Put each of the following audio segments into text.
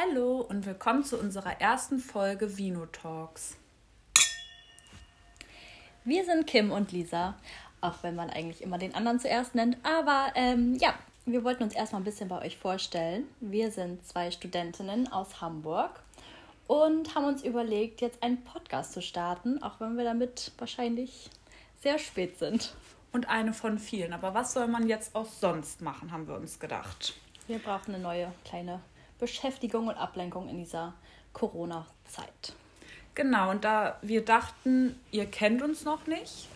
Hallo und willkommen zu unserer ersten Folge Vino Talks. Wir sind Kim und Lisa, auch wenn man eigentlich immer den anderen zuerst nennt. Aber ähm, ja, wir wollten uns erstmal ein bisschen bei euch vorstellen. Wir sind zwei Studentinnen aus Hamburg und haben uns überlegt, jetzt einen Podcast zu starten, auch wenn wir damit wahrscheinlich sehr spät sind. Und eine von vielen. Aber was soll man jetzt auch sonst machen, haben wir uns gedacht. Wir brauchen eine neue kleine Beschäftigung und Ablenkung in dieser Corona-Zeit. Genau, und da wir dachten, ihr kennt uns noch nicht,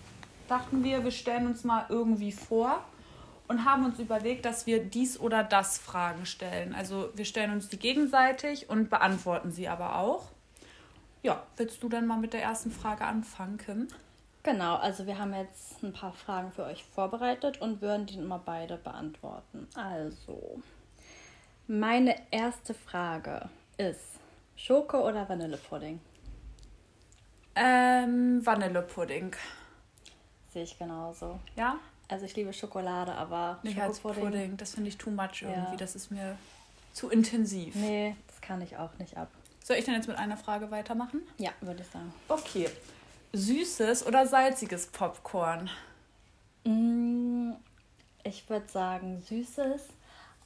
dachten wir, wir stellen uns mal irgendwie vor und haben uns überlegt, dass wir dies oder das Fragen stellen. Also wir stellen uns die gegenseitig und beantworten sie aber auch. Ja, willst du dann mal mit der ersten Frage anfangen, Kim? Genau, also wir haben jetzt ein paar Fragen für euch vorbereitet und würden die immer beide beantworten. Also, meine erste Frage ist Schoko oder Vanillepudding? Ähm, Vanillepudding. Sehe ich genauso. Ja? Also ich liebe Schokolade, aber Nicht als. Pudding, das finde ich too much irgendwie. Ja. Das ist mir zu intensiv. Nee, das kann ich auch nicht ab. Soll ich dann jetzt mit einer Frage weitermachen? Ja, würde ich sagen. Okay. Süßes oder salziges Popcorn? Mm, Ich würde sagen süßes,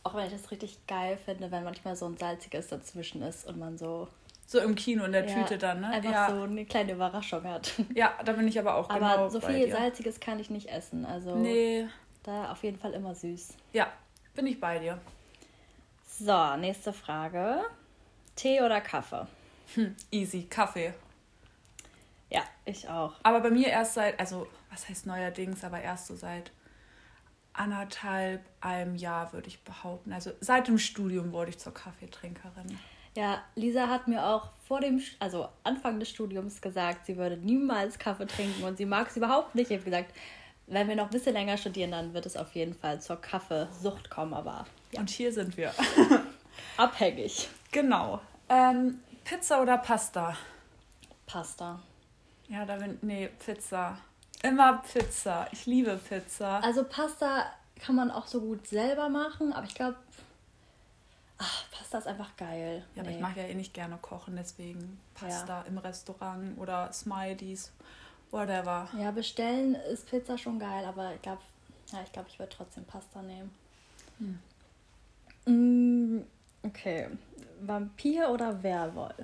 auch wenn ich das richtig geil finde, wenn manchmal so ein salziges dazwischen ist und man so So im Kino in der ja, Tüte dann, ne? einfach ja. so eine kleine Überraschung hat. ja, da bin ich aber auch Aber genau so viel salziges kann ich nicht essen, also Nee, da auf jeden Fall immer süß. ja, bin ich bei dir. So, nächste Frage. Tee oder Kaffee? Hm, easy, Kaffee. Ja, ich auch. Aber bei mir erst seit, also was heißt neuerdings, aber erst so seit anderthalb, einem Jahr würde ich behaupten. Also seit dem Studium wurde ich zur Kaffeetrinkerin. Ja, Lisa hat mir auch vor dem, also Anfang des Studiums gesagt, sie würde niemals Kaffee trinken und sie mag es überhaupt nicht. Ich habe gesagt, wenn wir noch ein bisschen länger studieren, dann wird es auf jeden Fall zur Kaffeesucht kommen, aber Und hier sind wir. abhängig. genau. Ähm, Pizza oder Pasta? Pasta. Ja, da bin, nee, Pizza. Immer Pizza. Ich liebe Pizza. Also Pasta kann man auch so gut selber machen, aber ich glaube, Pasta ist einfach geil. Ja, aber ich mag ja eh nicht gerne kochen, deswegen Pasta im Restaurant oder Smileys, whatever. Ja, bestellen ist Pizza schon geil, aber ich glaube, ja, ich glaube, ich würde trotzdem Pasta nehmen. Mm, Okay. Vampir oder Werwolf?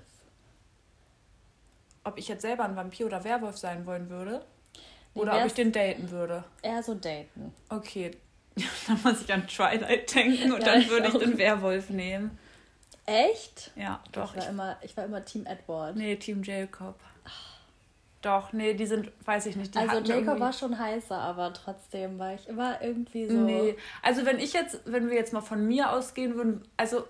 Ob ich jetzt selber ein Vampir oder Werwolf sein wollen würde? Oder ob ich den daten würde? Eher so daten. Okay, dann muss ich an Twilight denken und Ja, dann ich würde ich auch. den Werwolf nehmen. Echt? Ja, doch. Ich war, Ich, immer, ich war immer Team Edward. nee, Team Jacob. Doch, nee, die sind, weiß ich nicht. Die also Jacob irgendwie- war schon heißer, aber trotzdem war ich immer irgendwie so. Nee, also wenn ich jetzt, wenn wir jetzt mal von mir ausgehen würden, also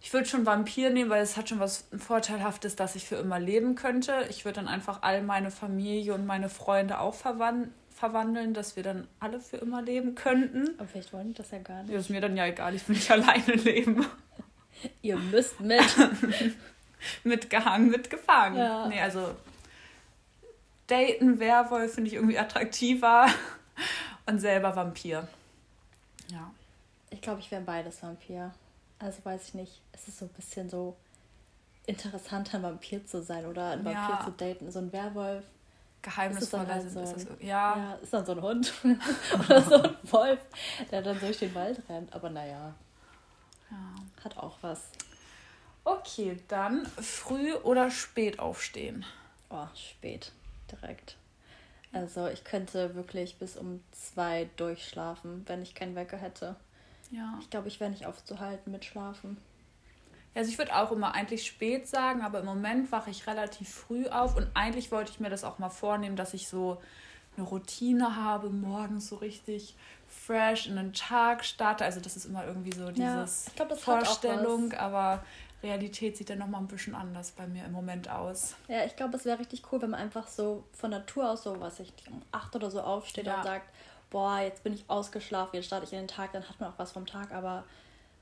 ich würde schon Vampir nehmen, weil es hat schon was Vorteilhaftes, dass ich für immer leben könnte. Ich würde dann einfach all meine Familie und meine Freunde auch verwan verwandeln, dass wir dann alle für immer leben könnten. Aber vielleicht wollen die das ja gar nicht. Ja, ist mir dann ja egal, ich will nicht alleine leben. Ihr müsst mit. mitgehangen, mitgefangen. Ja. Nee, also daten Werwolf finde ich irgendwie attraktiver und selber Vampir. Ja. Ich glaube, ich wäre beides Vampir. Also weiß ich nicht. Es ist so ein bisschen so interessant, ein Vampir zu sein oder ein Vampir Ja. zu daten. So ein Werwolf. Geheimnisvoller halt so ist das. Ja, Ja, ist dann so ein Hund oder so ein Wolf, der dann durch den Wald rennt. Aber naja, ja. hat auch was. Okay, dann früh oder spät aufstehen. Oh, spät. Direkt. Also ich könnte wirklich bis um zwei durchschlafen, wenn ich keinen Wecker hätte. Ja. Ich glaube, ich wäre nicht aufzuhalten mit Schlafen. Also ich würde auch immer eigentlich spät sagen, aber im Moment wache ich relativ früh auf und eigentlich wollte ich mir das auch mal vornehmen, dass ich so eine Routine habe, morgens so richtig fresh in den Tag starte. Also das ist immer irgendwie so Ja, dieses ich glaub, Vorstellung, aber Realität sieht dann nochmal ein bisschen anders bei mir im Moment aus. Ja, ich glaube, es wäre richtig cool, wenn man einfach so von Natur aus so, was ich um acht oder so aufsteht Ja. und sagt, boah, jetzt bin ich ausgeschlafen, jetzt starte ich in den Tag, dann hat man auch was vom Tag, aber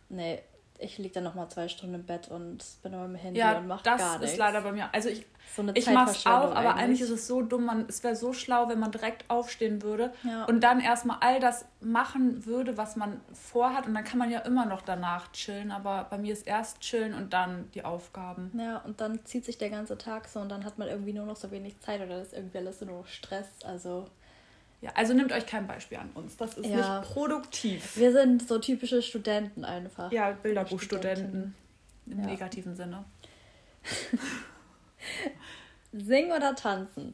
nee, ich liege dann nochmal zwei Stunden im Bett und bin auf meinem Handy ja, und mache gar nichts. Das ist leider bei mir. Also ich, so ich mache es auch, aber eigentlich. eigentlich ist es so dumm. Man, es wäre so schlau, wenn man direkt aufstehen würde ja. und dann erstmal all das machen würde, was man vorhat. Und dann kann man ja immer noch danach chillen. Aber bei mir ist erst chillen und dann die Aufgaben. Ja, und dann zieht sich der ganze Tag so und dann hat man irgendwie nur noch so wenig Zeit oder ist irgendwie alles nur Stress. Also ja, also nehmt euch kein Beispiel an uns. Das ist ja. nicht produktiv. Wir sind so typische Studenten einfach. Ja, Bilderbuchstudenten. Im ja. negativen Sinne. Singen oder tanzen?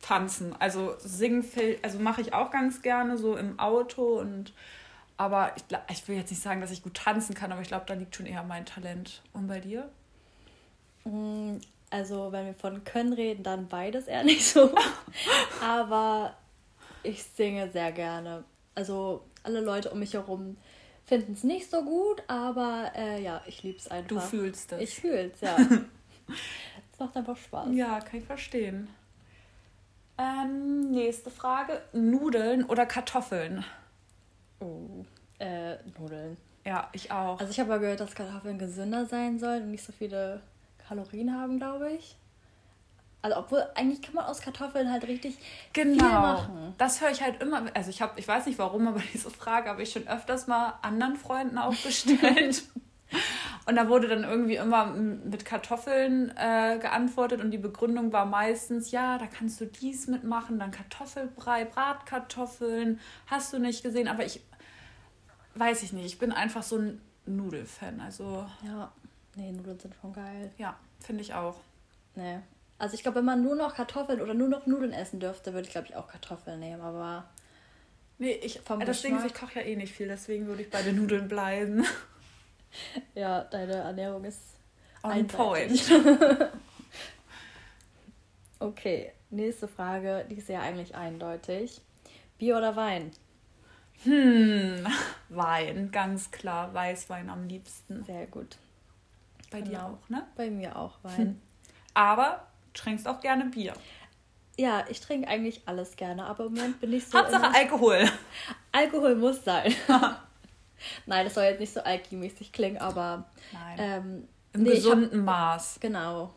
Tanzen. Also singen also mache ich auch ganz gerne so im Auto und aber ich, ich will jetzt nicht sagen, dass ich gut tanzen kann, aber ich glaube, da liegt schon eher mein Talent. Und bei dir? Also, wenn wir von können reden, dann beides eher nicht so. Aber ich singe sehr gerne. Also, alle Leute um mich herum finden es nicht so gut, aber äh, ja, ich liebe es einfach. Du fühlst es. Ich fühle es, ja. es macht einfach Spaß. Ja, kann ich verstehen. Ähm, nächste Frage: Nudeln oder Kartoffeln? Oh, äh, Nudeln. Ja, ich auch. Also, ich habe mal gehört, dass Kartoffeln gesünder sein sollen und nicht so viele Kalorien haben, glaube ich. Also obwohl eigentlich kann man aus Kartoffeln halt richtig genau. viel machen. Das höre ich halt immer. Also ich habe, ich weiß nicht warum, aber diese Frage habe ich schon öfters mal anderen Freunden auch gestellt. und da wurde dann irgendwie immer mit Kartoffeln äh, geantwortet und die Begründung war meistens, ja, da kannst du dies mitmachen, dann Kartoffelbrei, Bratkartoffeln, hast du nicht gesehen, aber ich weiß ich nicht, ich bin einfach so ein Nudelfan, also ja. Nee, Nudeln sind schon geil. Ja, finde ich auch. Nee. Also ich glaube, wenn man nur noch Kartoffeln oder nur noch Nudeln essen dürfte, würde ich glaube ich auch Kartoffeln nehmen, aber. Nee, ich, vom ist, ich koche ja eh nicht viel, deswegen würde ich bei den Nudeln bleiben. Ja, deine Ernährung ist on einseitig. point. okay, nächste Frage, die ist ja eigentlich eindeutig. Bier oder Wein? Hm, Wein, ganz klar. Weißwein am liebsten. Sehr gut. Bei genau. dir auch, ne? Bei mir auch Wein. Hm. Aber du trinkst auch gerne Bier. Ja, ich trinke eigentlich alles gerne, aber im Moment bin ich so. Hauptsache Alkohol. Alkohol muss sein. Nein, das soll jetzt nicht so alkimäßig klingen, aber. Nein. Ähm, Im nee, gesunden hab, Maß. Genau.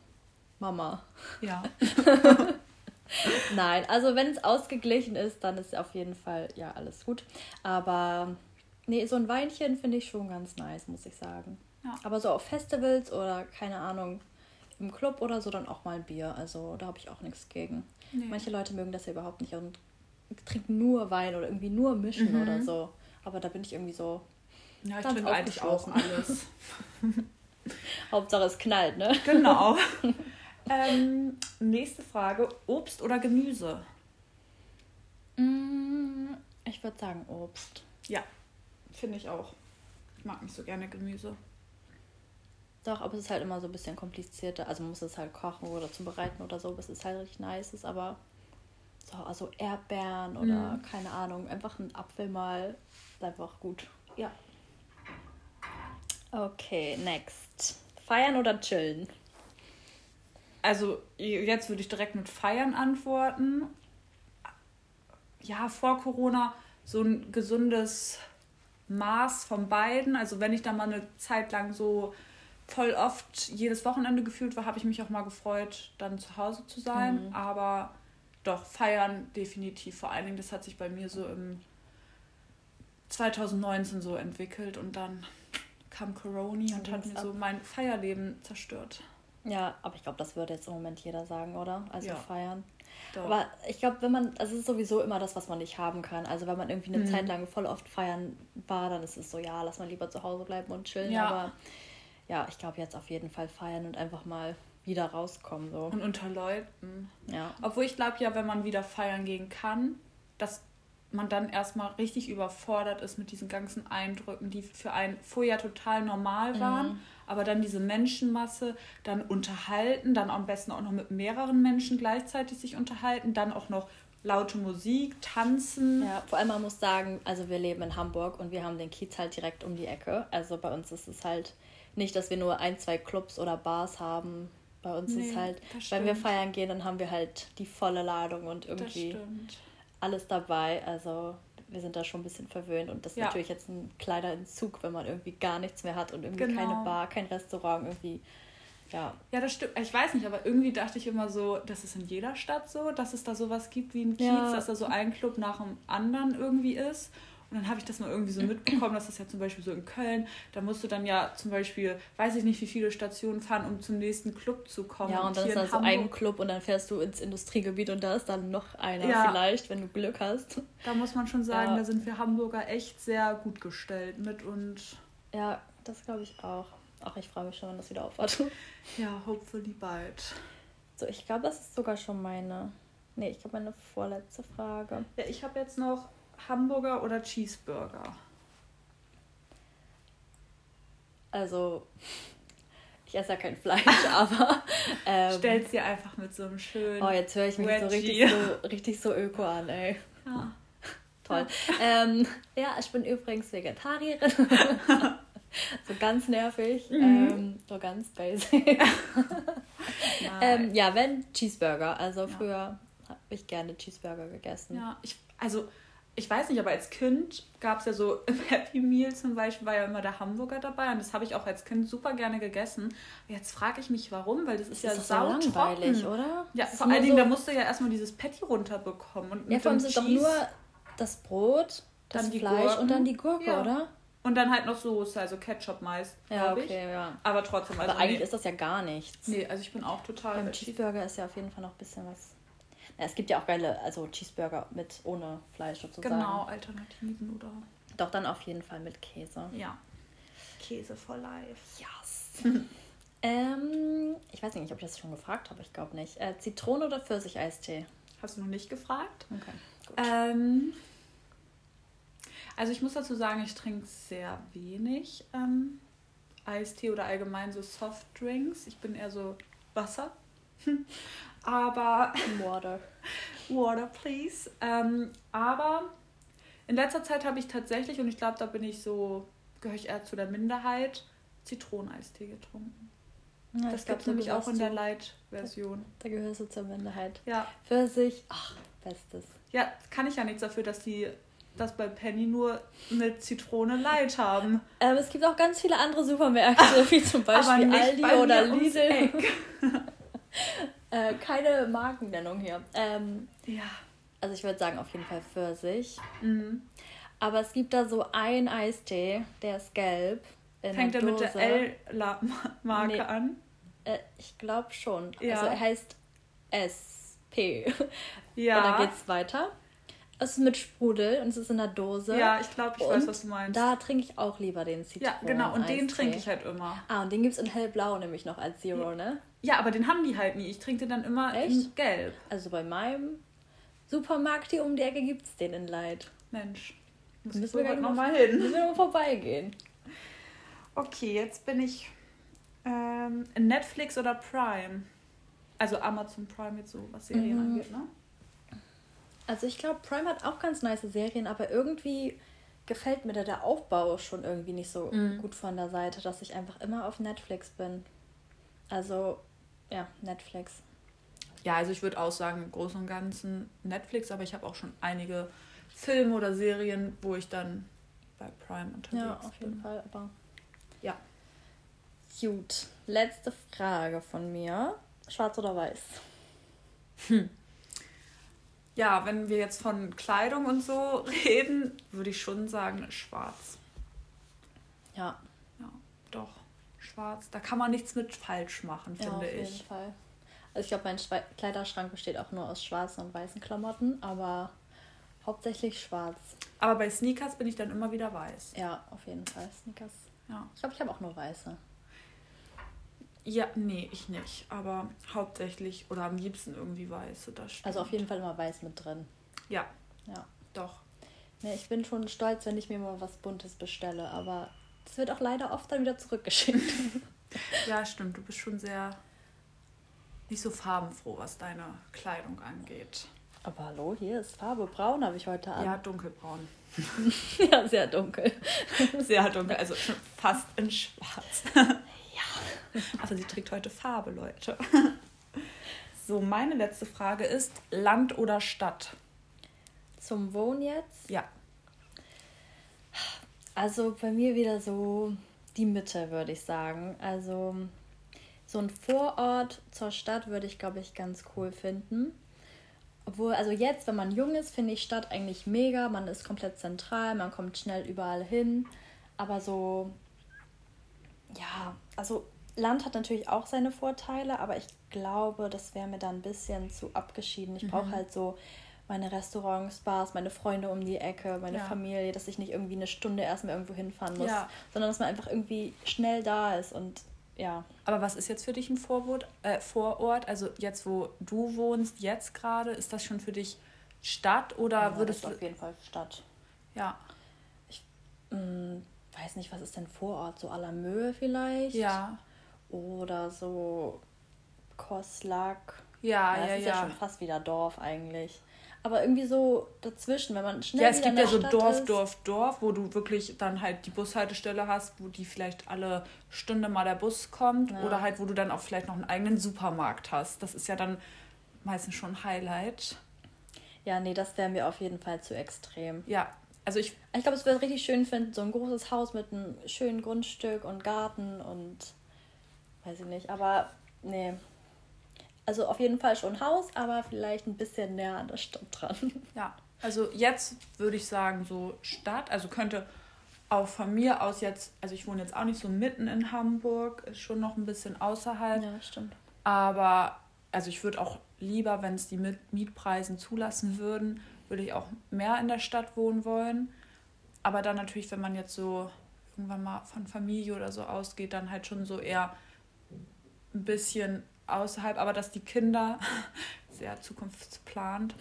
Mama. Ja. Nein, also wenn es ausgeglichen ist, dann ist auf jeden Fall ja alles gut. Aber nee, so ein Weinchen finde ich schon ganz nice, muss ich sagen. Ja. Aber so auf Festivals oder keine Ahnung, im Club oder so dann auch mal ein Bier. Also da habe ich auch nichts gegen. Nee. Manche Leute mögen das ja überhaupt nicht und trinken nur Wein oder irgendwie nur mischen mhm. oder so. Aber da bin ich irgendwie so. Ja, ich trinke eigentlich auch alles. Hauptsache es knallt, ne? Genau. ähm, nächste Frage: Obst oder Gemüse? Mm, ich würde sagen Obst. Ja, finde ich auch. Ich mag nicht so gerne Gemüse. Doch, aber es ist halt immer so ein bisschen komplizierter. Also man muss es halt kochen oder zubereiten oder so, bis es halt richtig nice ist. Aber so, also Erdbeeren oder mhm. keine Ahnung, einfach ein Apfel mal ist einfach gut. Ja. Okay, next. Feiern oder chillen? Also jetzt würde ich direkt mit Feiern antworten. Ja, vor Corona so ein gesundes Maß von beiden. Also wenn ich da mal eine Zeit lang so voll oft jedes Wochenende gefühlt war, habe ich mich auch mal gefreut, dann zu Hause zu sein. Mhm. Aber doch, feiern definitiv. Vor allen Dingen, das hat sich bei mir so im 2019 so entwickelt und dann kam Corona und hat mir so mein Feierleben zerstört. Ja, aber ich glaube, das würde jetzt im Moment jeder sagen, oder? Also ja. feiern. Doch. Aber ich glaube, wenn man, also es ist sowieso immer das, was man nicht haben kann. Also wenn man irgendwie eine mhm. Zeit lang voll oft feiern war, dann ist es so, ja, lass mal lieber zu Hause bleiben und chillen. Ja. Aber ja, ich glaube jetzt auf jeden Fall feiern und einfach mal wieder rauskommen. So. Und unter Leuten. Ja. Obwohl ich glaube ja, wenn man wieder feiern gehen kann, dass man dann erstmal richtig überfordert ist mit diesen ganzen Eindrücken, die für einen vorher total normal waren. Mhm. Aber dann diese Menschenmasse, dann unterhalten, dann am besten auch noch mit mehreren Menschen gleichzeitig sich unterhalten, dann auch noch laute Musik, tanzen. Ja, vor allem man muss sagen, also wir leben in Hamburg und wir haben den Kiez halt direkt um die Ecke. Also bei uns ist es halt nicht, dass wir nur ein, zwei Clubs oder Bars haben. Bei uns nee, ist halt, wenn wir feiern gehen, dann haben wir halt die volle Ladung und irgendwie alles dabei. Also wir sind da schon ein bisschen verwöhnt und das ist Ja. natürlich jetzt ein kleiner Entzug, wenn man irgendwie gar nichts mehr hat und irgendwie Genau. keine Bar, kein Restaurant, irgendwie, ja. Ja, das stimmt. Ich weiß nicht, aber irgendwie dachte ich immer so, das ist in jeder Stadt so, dass es da sowas gibt wie ein Kiez, Ja. dass da so ein Club nach dem anderen irgendwie ist. Und dann habe ich das mal irgendwie so mitbekommen, dass das ja zum Beispiel so in Köln, da musst du dann ja zum Beispiel, weiß ich nicht, wie viele Stationen fahren, um zum nächsten Club zu kommen. Ja, und dann hier ist da so ein Club und dann fährst du ins Industriegebiet und da ist dann noch einer Ja. vielleicht, wenn du Glück hast. Da muss man schon sagen, Ja. da sind wir Hamburger echt sehr gut gestellt mit und Ja, das glaube ich auch. Ach, ich freue mich schon, wenn das wieder aufhört. ja, hopefully bald. So, ich glaube, das ist sogar schon meine. Nee, ich glaube, meine vorletzte Frage. Ja, ich habe jetzt noch Hamburger oder Cheeseburger. Also, ich esse ja kein Fleisch, aber. Ähm, Stell's dir einfach mit so einem schönen. oh, jetzt höre ich mich so richtig, so richtig so öko an, ey. Ja. Toll. Ähm, ja, ich bin übrigens Vegetarierin. so ganz nervig. Mhm. Ähm, so ganz basic. Ähm, ja, wenn Cheeseburger. Also Ja. früher habe ich gerne Cheeseburger gegessen. Ja, ich, also ich weiß nicht, aber als Kind gab es ja so im Happy Meal zum Beispiel, war ja immer der Hamburger dabei und das habe ich auch als Kind super gerne gegessen. Jetzt frage ich mich, warum, weil das ist, Das ja ist doch so langweilig, oder? Ja, ist vor allen Dingen, so- da musst du ja erstmal dieses Patty runterbekommen. Und Ja, vor allem sind doch nur das Brot, das Dann die Fleisch Gurken. und dann die Gurke, Ja. oder? Und dann halt noch Soße, also Ketchup meist, Ja, okay, ich. ja. Aber trotzdem, also Aber eigentlich nee. ist das ja gar nichts. Nee, also ich bin auch total Beim bei Cheese- Cheeseburger ist ja auf jeden Fall noch ein bisschen was. Ja, es gibt ja auch geile, also Cheeseburger mit ohne Fleisch sozusagen. Genau, Alternativen oder. Doch dann auf jeden Fall mit Käse. Ja. Käse for life. Yes. ähm, ich weiß nicht, ob ich das schon gefragt habe, ich glaube nicht. Äh, Zitrone oder Pfirsicheistee? Hast du noch nicht gefragt? Okay, gut. Ähm, also ich muss dazu sagen, ich trinke sehr wenig ähm, Eistee oder allgemein so Softdrinks. Ich bin eher so Wasser. aber Water. Water, please. Ähm, aber in letzter Zeit habe ich tatsächlich, und ich glaube, da bin ich so, gehöre ich eher zu der Minderheit, Zitroneneistee getrunken. Ja, das gibt es da nämlich auch in der Light-Version. du- Da gehörst du zur Minderheit. Ja. Pfirsich, ach, bestes. Ja, kann ich ja nichts dafür, dass die das bei Penny nur mit Zitrone Light haben. Ähm, es gibt auch ganz viele andere Supermärkte, wie zum Beispiel Aldi bei oder Lidl. Äh, keine Markennennung hier. Ähm, Ja. also ich würde sagen auf jeden Fall Pfirsich. Mhm. Aber es gibt da so einen Eistee, der ist gelb. Fängt er mit der. L-Marke Nee. an? Äh, ich glaube schon. Ja. Also er heißt SP. Ja. Und dann geht's weiter. Es ist mit Sprudel und es ist in der Dose. Ja, ich glaube, ich und weiß, was du meinst. Da trinke ich auch lieber den ja, Zitronen. genau. Und den trinke ich halt immer. Ah, und den gibt es in hellblau nämlich noch als Zero, ne? Ja, aber den haben die halt nie. Ich trinke den dann immer in Echt? gelb. Also bei meinem Supermarkt hier um die Ecke gibt es den in Light. Mensch. Muss Müssen wir gleich nochmal mal- hin. Müssen wir mal vorbeigehen. Okay, jetzt bin ich ähm, Netflix oder Prime. Also Amazon Prime jetzt so, was Serien Mhm. angeht, ne? Also ich glaube, Prime hat auch ganz nice Serien, aber irgendwie gefällt mir da der Aufbau schon irgendwie nicht so Mhm. gut von der Seite, dass ich einfach immer auf Netflix bin. Also, ja, Netflix. Ja, also ich würde auch sagen, im Großen und Ganzen Netflix, aber ich habe auch schon einige Filme oder Serien, wo ich dann bei Prime unterwegs Ja, auf jeden bin. Fall, aber. Ja. Gut. Letzte Frage von mir. Schwarz oder weiß? Ja, wenn wir jetzt von Kleidung und so reden, würde ich schon sagen schwarz. Ja, Ja, doch, schwarz. Da kann man nichts mit falsch machen, ja finde auf jeden ich. Fall. Also ich glaube, mein Schwe Kleiderschrank besteht auch nur aus schwarzen und weißen Klamotten, aber hauptsächlich schwarz. Aber bei Sneakers bin ich dann immer wieder weiß. Ja, auf jeden Fall. Sneakers. Ja. Ich glaube, ich habe auch nur weiße. Ja, nee, ich nicht. Aber hauptsächlich oder am liebsten irgendwie weiße. Das stimmt. Also auf jeden Fall immer weiß mit drin. Ja, Ja. doch. Nee, ich bin schon stolz, wenn ich mir mal was Buntes bestelle, aber das wird auch leider oft dann wieder zurückgeschickt. Ja, stimmt. Du bist schon sehr nicht so farbenfroh, was deine Kleidung angeht. Aber hallo, hier ist Farbe braun, habe ich heute an. Ja, dunkelbraun. ja sehr dunkel. Sehr dunkel, also schon fast in schwarz. Also sie trägt heute Farbe, Leute. So, meine letzte Frage ist Land oder Stadt? Zum Wohnen jetzt? Ja. Also bei mir wieder so die Mitte, würde ich sagen. Also so ein Vorort zur Stadt würde ich, glaube ich, ganz cool finden. Obwohl, also jetzt, wenn man jung ist, finde ich Stadt eigentlich mega. Man ist komplett zentral, man kommt schnell überall hin. Aber so, ja, also Land hat natürlich auch seine Vorteile, aber ich glaube, das wäre mir dann ein bisschen zu abgeschieden. Ich mhm. brauche halt so meine Restaurants, Bars, meine Freunde um die Ecke, meine ja. Familie, dass ich nicht irgendwie eine Stunde erstmal irgendwo hinfahren muss, ja. sondern dass man einfach irgendwie schnell da ist und ja. Aber was ist jetzt für dich ein Vorwort, äh, Vorort? Also jetzt, wo du wohnst, jetzt gerade, ist das schon für dich Stadt oder ja, würdest du... auf jeden Fall Stadt. Ja. Ich mh, mm, weiß nicht, was ist denn Vorort? So à la Möhe vielleicht? Ja. Oder so Koslak. Ja, ja, ja. Das ist ja. ja schon fast wieder Dorf eigentlich aber irgendwie so dazwischen, wenn man schnell. Ja, es gibt ja so Dorf, ist. Dorf, Dorf, wo du wirklich dann halt die Bushaltestelle hast, wo die vielleicht alle Stunde mal der Bus kommt ja. oder halt, wo du dann auch vielleicht noch einen eigenen Supermarkt hast. Das ist ja dann meistens schon ein Highlight. Ja, nee, das wäre mir auf jeden Fall zu extrem. Ja, also ich. Ich glaube, es wäre richtig schön finden, so ein großes Haus mit einem schönen Grundstück und Garten und weiß ich nicht, aber nee, also auf jeden Fall schon Haus, aber vielleicht ein bisschen näher an der Stadt dran. Ja, also jetzt würde ich sagen so Stadt, also könnte auch von mir aus jetzt, also ich wohne jetzt auch nicht so mitten in Hamburg, ist schon noch ein bisschen außerhalb. Ja, stimmt. Aber also ich würde auch lieber, wenn es die Mietpreisen zulassen würden, würde ich auch mehr in der Stadt wohnen wollen. Aber dann natürlich, wenn man jetzt so irgendwann mal von Familie oder so ausgeht, dann halt schon so eher ein bisschen außerhalb, aber dass die Kinder, sehr zukunftsplant,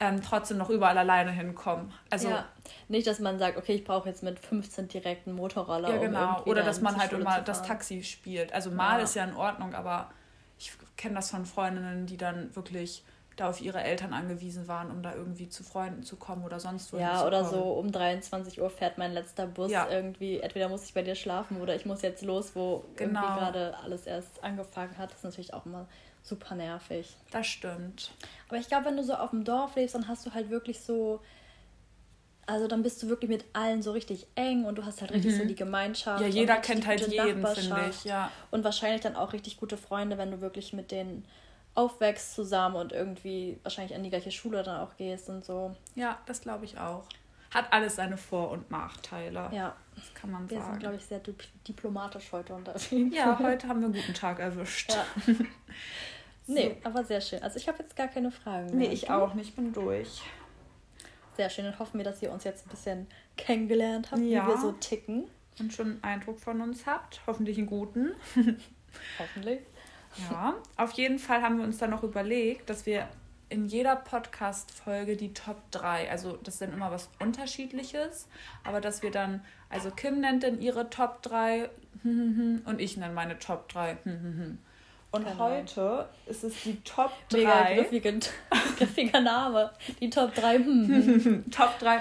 ähm, trotzdem noch überall alleine hinkommen. Also ja. nicht, dass man sagt, okay, ich brauche jetzt mit 15 direkten Motorroller. Ja, genau. Um Oder dass man halt immer das Taxi spielt. Also mal ja. ist ja in Ordnung, aber ich kenne das von Freundinnen, die dann wirklich da auf ihre Eltern angewiesen waren, um da irgendwie zu Freunden zu kommen oder sonst wo. Ja, oder so um 23 Uhr fährt mein letzter Bus ja. irgendwie. Entweder muss ich bei dir schlafen oder ich muss jetzt los, wo genau. irgendwie gerade alles erst angefangen hat. Das ist natürlich auch immer super nervig. Das stimmt. Aber ich glaube, wenn du so auf dem Dorf lebst, dann hast du halt wirklich so. Also dann bist du wirklich mit allen so richtig eng und du hast halt richtig mhm. so die Gemeinschaft. Ja, jeder kennt halt jeden, finde ich, ja. Und wahrscheinlich dann auch richtig gute Freunde, wenn du wirklich mit denen aufwächst zusammen und irgendwie wahrscheinlich an die gleiche Schule dann auch gehst und so. Ja, das glaube ich auch. Hat alles seine Vor- und Nachteile. Ja. Das kann man wir sagen. Wir sind, glaube ich, sehr diplomatisch heute unterwegs. Ja, heute haben wir einen guten Tag erwischt. Ja. nee, aber sehr schön. Also ich habe jetzt gar keine Fragen mehr. Nee, ich auch nicht. Ich bin durch. Sehr schön. Dann hoffen wir, dass ihr uns jetzt ein bisschen kennengelernt habt, ja. wie wir so ticken. Und schon einen Eindruck von uns habt. Hoffentlich einen guten. Hoffentlich. Ja, auf jeden Fall haben wir uns dann noch überlegt, dass wir in jeder Podcast-Folge die Top 3, also das ist dann immer was Unterschiedliches, aber dass wir dann, also Kim nennt dann ihre Top 3 und ich nenne meine Top 3. Und genau. heute ist es die Top 3. Mega griffiger, griffiger Name. Die Top 3. Top 3.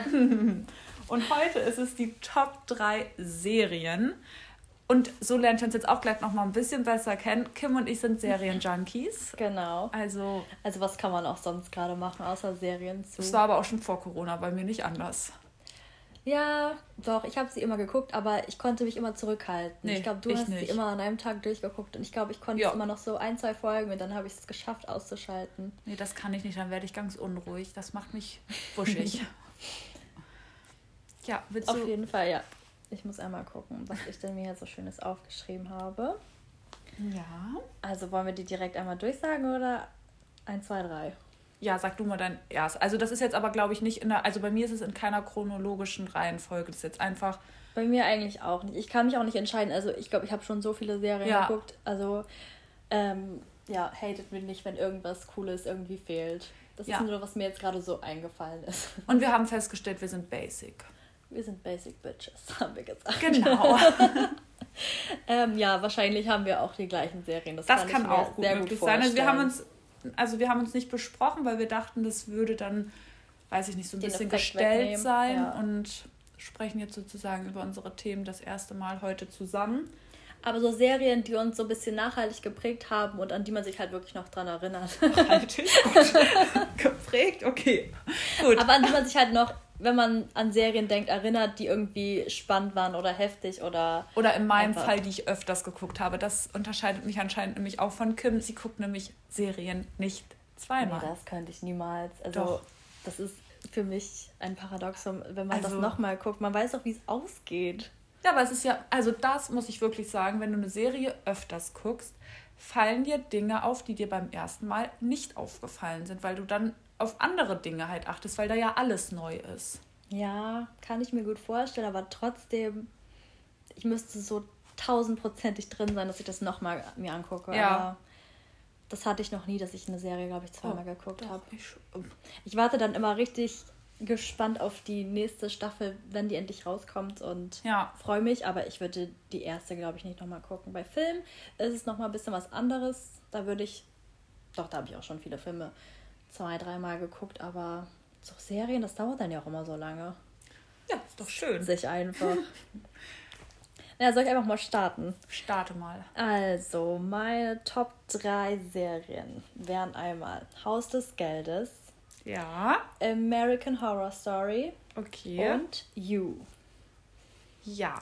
Und heute ist es die Top 3 Serien. Und so lernt ihr uns jetzt auch gleich noch mal ein bisschen besser kennen. Kim und ich sind Serienjunkies. Genau. Also, also was kann man auch sonst gerade machen, außer Serien zu? Das war aber auch schon vor Corona bei mir nicht anders. Ja, doch, ich habe sie immer geguckt, aber ich konnte mich immer zurückhalten. Nee, ich glaube, du hast nicht. sie immer an einem Tag durchgeguckt und ich glaube, ich konnte ja. immer noch so ein, zwei Folgen und dann habe ich es geschafft auszuschalten. Nee, das kann ich nicht, dann werde ich ganz unruhig. Das macht mich buschig. ja, willst du... Auf jeden Fall, ja. Ich muss einmal gucken, was ich denn mir hier so Schönes aufgeschrieben habe. Ja. Also wollen wir die direkt einmal durchsagen oder 1, 2, 3? Ja, sag du mal dein erst. Also das ist jetzt aber, glaube ich, nicht in der, also bei mir ist es in keiner chronologischen Reihenfolge. Das ist jetzt einfach. Bei mir eigentlich auch nicht. Ich kann mich auch nicht entscheiden. Also ich glaube, ich habe schon so viele Serien ja. geguckt. Also ähm, ja, hatet mich nicht, wenn irgendwas Cooles irgendwie fehlt. Das ja. ist nur, was mir jetzt gerade so eingefallen ist. Und wir haben festgestellt, wir sind basic. Wir sind Basic Bitches, haben wir gesagt. Genau. ähm, ja, wahrscheinlich haben wir auch die gleichen Serien. Das, das kann, kann auch gut möglich gut sein. Also wir haben uns, also wir haben uns nicht besprochen, weil wir dachten, das würde dann, weiß ich nicht, so ein Den bisschen Effekt gestellt wegnehmen. sein ja. und sprechen jetzt sozusagen über unsere Themen das erste Mal heute zusammen. Aber so Serien, die uns so ein bisschen nachhaltig geprägt haben und an die man sich halt wirklich noch dran erinnert. Nachhaltig? geprägt? Okay. Gut. Aber an die man sich halt noch wenn man an Serien denkt, erinnert, die irgendwie spannend waren oder heftig oder. Oder in meinem einfach. Fall, die ich öfters geguckt habe. Das unterscheidet mich anscheinend nämlich auch von Kim. Sie guckt nämlich Serien nicht zweimal. Nee, das könnte ich niemals. Also, Doch. das ist für mich ein Paradoxum, wenn man also, das nochmal guckt. Man weiß doch, wie es ausgeht. Ja, aber es ist ja, also das muss ich wirklich sagen, wenn du eine Serie öfters guckst, fallen dir Dinge auf, die dir beim ersten Mal nicht aufgefallen sind, weil du dann auf andere Dinge halt achtest, weil da ja alles neu ist. Ja, kann ich mir gut vorstellen, aber trotzdem, ich müsste so tausendprozentig drin sein, dass ich das nochmal mir angucke. Ja. Aber das hatte ich noch nie, dass ich eine Serie, glaube ich, zweimal oh, geguckt habe. Ich, ich warte dann immer richtig gespannt auf die nächste Staffel, wenn die endlich rauskommt und ja. freue mich, aber ich würde die erste, glaube ich, nicht nochmal gucken. Bei Film ist es nochmal ein bisschen was anderes. Da würde ich, doch, da habe ich auch schon viele Filme zwei, dreimal geguckt, aber so Serien, das dauert dann ja auch immer so lange. Ja, ist doch schön. Sich einfach. ja, soll ich einfach mal starten? Starte mal. Also, meine Top 3 Serien wären einmal Haus des Geldes. Ja. American Horror Story. Okay. Und You. Ja.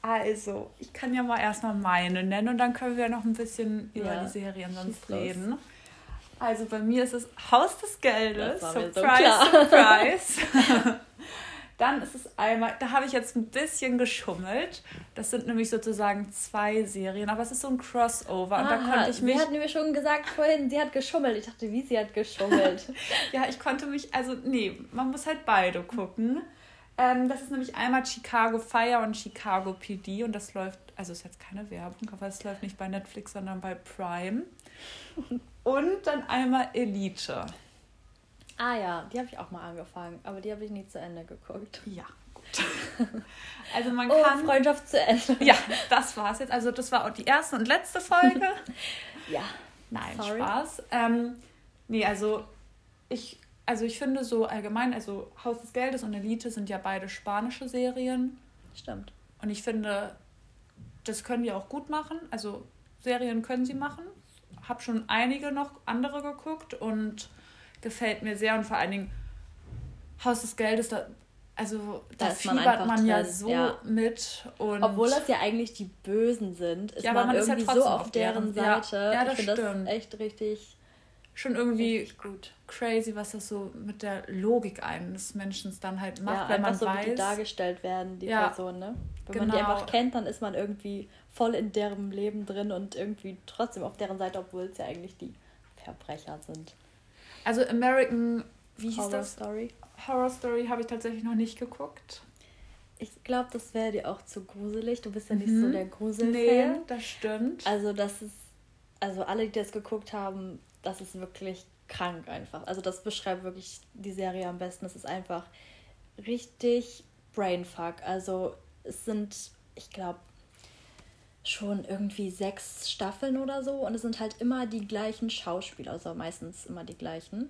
Also, ich kann ja mal erstmal meine nennen und dann können wir noch ein bisschen über ja. die Serien sonst reden. Los. Also bei mir ist es Haus des Geldes. Surprise, so surprise. Dann ist es einmal, da habe ich jetzt ein bisschen geschummelt. Das sind nämlich sozusagen zwei Serien, aber es ist so ein Crossover. Ah, und da konnte ich mich. Sie hat mir schon gesagt vorhin, sie hat geschummelt. Ich dachte, wie sie hat geschummelt. ja, ich konnte mich, also nee, man muss halt beide gucken. Ähm, das ist nämlich einmal Chicago Fire und Chicago PD und das läuft, also ist jetzt keine Werbung, aber es läuft nicht bei Netflix, sondern bei Prime. Und dann einmal Elite. Ah ja, die habe ich auch mal angefangen, aber die habe ich nie zu Ende geguckt. Ja, gut. Also man oh, kann. Freundschaft zu Ende. Ja, das war's jetzt. Also das war auch die erste und letzte Folge. ja. Nein, Sorry. Spaß. Ähm, nee, also ich, also ich finde so allgemein, also Haus des Geldes und Elite sind ja beide spanische Serien. Stimmt. Und ich finde, das können die auch gut machen. Also Serien können sie machen habe schon einige noch andere geguckt und gefällt mir sehr und vor allen Dingen Haus des Geldes, da, also da, da fiebert man, man ja so ja. mit. Und Obwohl das ja eigentlich die Bösen sind, ist ja, man, man, irgendwie ist ja so auf deren, deren Seite. Ja, ja das ich das echt richtig schon irgendwie gut. crazy, was das so mit der Logik eines Menschen dann halt macht, ja, wenn man so, weiß. Wie die dargestellt werden, die ja, Person, ne? Wenn genau. man die genau. einfach kennt, dann ist man irgendwie voll in deren Leben drin und irgendwie trotzdem auf deren Seite, obwohl es ja eigentlich die Verbrecher sind. Also American, wie hieß Horror das? Story. Horror Story habe ich tatsächlich noch nicht geguckt. Ich glaube, das wäre dir auch zu gruselig. Du bist ja nicht mhm. so der Gruselfan. Nee, das stimmt. Also das ist, also alle, die das geguckt haben, das ist wirklich krank einfach. Also das beschreibt wirklich die Serie am besten. Es ist einfach richtig Brainfuck. Also es sind, ich glaube, schon irgendwie sechs Staffeln oder so und es sind halt immer die gleichen Schauspieler, also meistens immer die gleichen.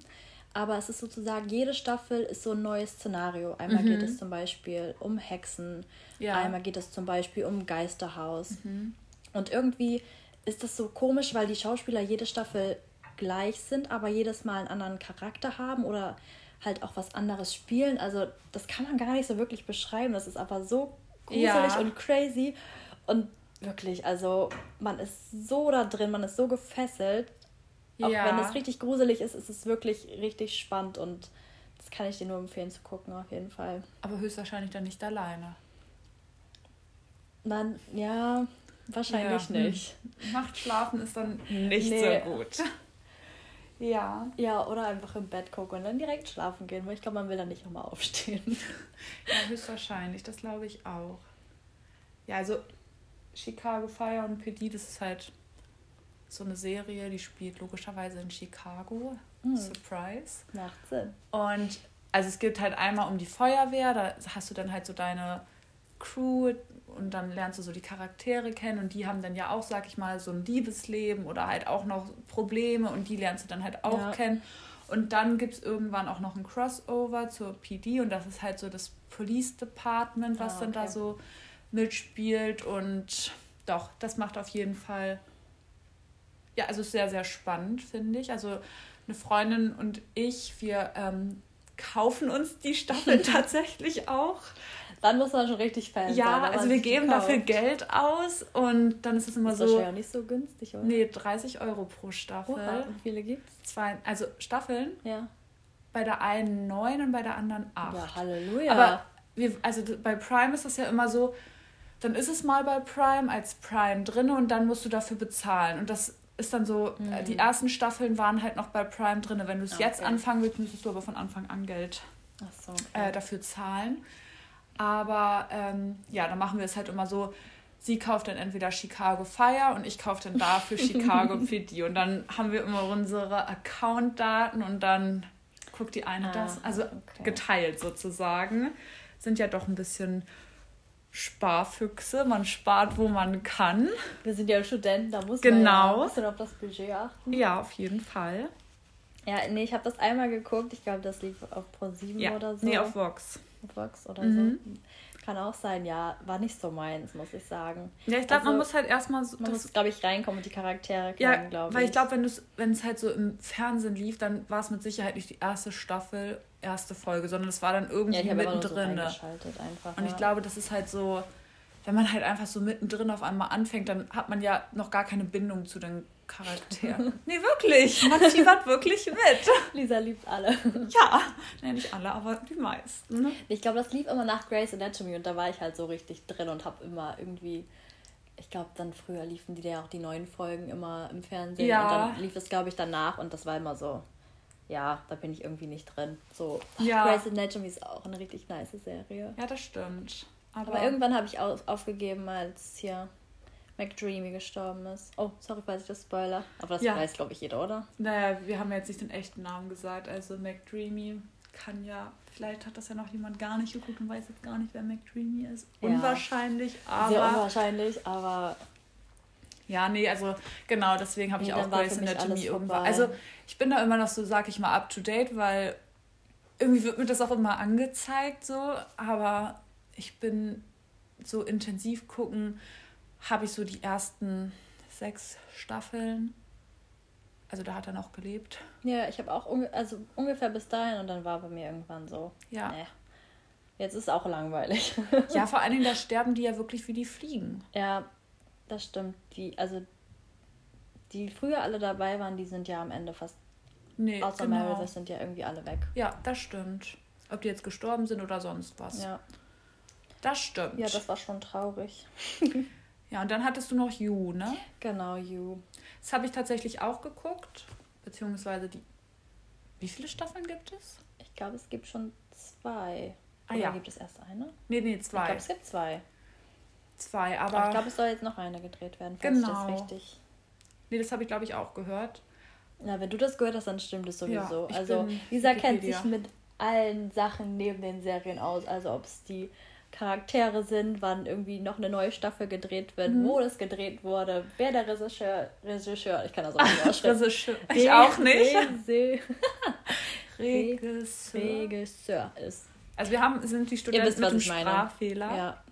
Aber es ist sozusagen, jede Staffel ist so ein neues Szenario. Einmal mhm. geht es zum Beispiel um Hexen, ja. einmal geht es zum Beispiel um Geisterhaus. Mhm. Und irgendwie ist das so komisch, weil die Schauspieler jede Staffel gleich sind, aber jedes Mal einen anderen Charakter haben oder halt auch was anderes spielen. Also das kann man gar nicht so wirklich beschreiben. Das ist aber so gruselig ja. und crazy. Und wirklich, also man ist so da drin, man ist so gefesselt. Auch ja. wenn es richtig gruselig ist, ist es wirklich richtig spannend und das kann ich dir nur empfehlen zu gucken, auf jeden Fall. Aber höchstwahrscheinlich dann nicht alleine. Dann, ja, wahrscheinlich ja. nicht. Nachtschlafen ist dann nicht nee. so gut. Ja. Ja, oder einfach im Bett gucken und dann direkt schlafen gehen, weil ich glaube, man will dann nicht nochmal aufstehen. ja, höchstwahrscheinlich, das glaube ich auch. Ja, also Chicago Fire und PD, das ist halt so eine Serie, die spielt logischerweise in Chicago. Mhm. Surprise. Macht Sinn. Und also es geht halt einmal um die Feuerwehr, da hast du dann halt so deine Crew, und dann lernst du so die Charaktere kennen und die haben dann ja auch, sag ich mal, so ein Liebesleben oder halt auch noch Probleme und die lernst du dann halt auch ja. kennen. Und dann gibt es irgendwann auch noch ein Crossover zur PD und das ist halt so das Police Department, was ah, okay. dann da so mitspielt und doch, das macht auf jeden Fall, ja, also sehr, sehr spannend, finde ich. Also eine Freundin und ich, wir ähm, kaufen uns die Staffeln tatsächlich auch. Dann muss man schon richtig Fan ja, sein. Ja, also wir geben dafür Geld aus und dann ist es immer das so. Das ist ja nicht so günstig, oder? Nee, 30 Euro pro Staffel. Oha, wie viele gibt's? Zwei, also Staffeln? Ja. Bei der einen neun und bei der anderen acht. Ja, Halleluja. Aber wir, also bei Prime ist das ja immer so, dann ist es mal bei Prime als Prime drin und dann musst du dafür bezahlen. Und das ist dann so, mhm. die ersten Staffeln waren halt noch bei Prime drin. Wenn du es okay. jetzt anfangen willst, müsstest du aber von Anfang an Geld so, okay. äh, dafür zahlen. Aber ähm, ja, dann machen wir es halt immer so, sie kauft dann entweder Chicago Fire und ich kaufe dann dafür Chicago PD. Und dann haben wir immer unsere Account-Daten und dann guckt die eine ah, das. Also okay. geteilt sozusagen. Sind ja doch ein bisschen Sparfüchse. Man spart, wo man kann. Wir sind ja Studenten, da muss genau. man ja ein bisschen auf das Budget achten. Ja, auf jeden Fall. Ja, nee, ich habe das einmal geguckt. Ich glaube, das lief auf Pro7 ja. oder so. Nee, auf Vox. Auf Vox oder mhm. so. Kann auch sein, ja. War nicht so meins, muss ich sagen. Ja, ich glaube, also, man muss halt erstmal so. Man muss, glaube ich, reinkommen und die Charaktere kennen, ja, glaube ich. Weil ich glaube, wenn es halt so im Fernsehen lief, dann war es mit Sicherheit nicht die erste Staffel, erste Folge, sondern es war dann irgendwie ja, mittendrin. So einfach, und ich glaube, das ist halt so, wenn man halt einfach so mittendrin auf einmal anfängt, dann hat man ja noch gar keine Bindung zu den Charakter. nee, wirklich. Man fiebert wirklich mit. Lisa liebt alle. Ja, nee, nicht alle, aber die meisten. Ne? Ich glaube, das lief immer nach Grey's Anatomy und da war ich halt so richtig drin und habe immer irgendwie. Ich glaube, dann früher liefen die ja auch die neuen Folgen immer im Fernsehen. Ja. Und dann lief es, glaube ich, danach und das war immer so. Ja, da bin ich irgendwie nicht drin. So, ja. Grey's Anatomy ist auch eine richtig nice Serie. Ja, das stimmt. Aber, aber irgendwann habe ich auf, aufgegeben, als hier McDreamy gestorben ist. Oh, sorry, falls ich das spoiler. Aber das ja. weiß, glaube ich, jeder, oder? Naja, wir haben jetzt nicht den echten Namen gesagt. Also McDreamy kann ja, vielleicht hat das ja noch jemand gar nicht geguckt und weiß jetzt gar nicht, wer McDreamy ist. Ja. Unwahrscheinlich, aber. Sehr unwahrscheinlich, aber. Ja, nee, also genau, deswegen habe nee, ich auch Grace Anatomy irgendwann. Also ich bin da immer noch so, sag ich mal, up to date, weil irgendwie wird mir das auch immer angezeigt, so, aber ich bin so intensiv gucken habe ich so die ersten sechs Staffeln. Also da hat er noch gelebt. Ja, ich habe auch unge also ungefähr bis dahin und dann war bei mir irgendwann so. Ja. Nee. Jetzt ist es auch langweilig. ja, vor allen Dingen, da sterben die ja wirklich wie die Fliegen. Ja, das stimmt. Die, also die früher alle dabei waren, die sind ja am Ende fast. Nee, außer genau. Meredith sind ja irgendwie alle weg. Ja, das stimmt. Ob die jetzt gestorben sind oder sonst was. Ja. Das stimmt. Ja, das war schon traurig. Ja, und dann hattest du noch You, ne? Genau, You. Das habe ich tatsächlich auch geguckt. Beziehungsweise die. Wie viele Staffeln gibt es? Ich glaube, es gibt schon zwei. Ah, Oder ja. gibt es erst eine? Nee, nee, zwei. Ich glaube, es gibt zwei. Zwei, aber. aber ich glaube, es soll jetzt noch eine gedreht werden. Genau. Das richtig. Nee, das habe ich, glaube ich, auch gehört. Na, wenn du das gehört hast, dann stimmt es sowieso. Ja, also, Lisa kennt sich mit allen Sachen neben den Serien aus. Also, ob es die Charaktere sind, wann irgendwie noch eine neue Staffel gedreht wird, mhm. wo das gedreht wurde, wer der Regisseur, Regisseur, ich kann das auch nicht aussprechen. Regisseur, ich auch nicht. Regisseur. Regisseur ist. Also wir haben, sind die Studenten wisst, mit dem Sprachfehler. Ja.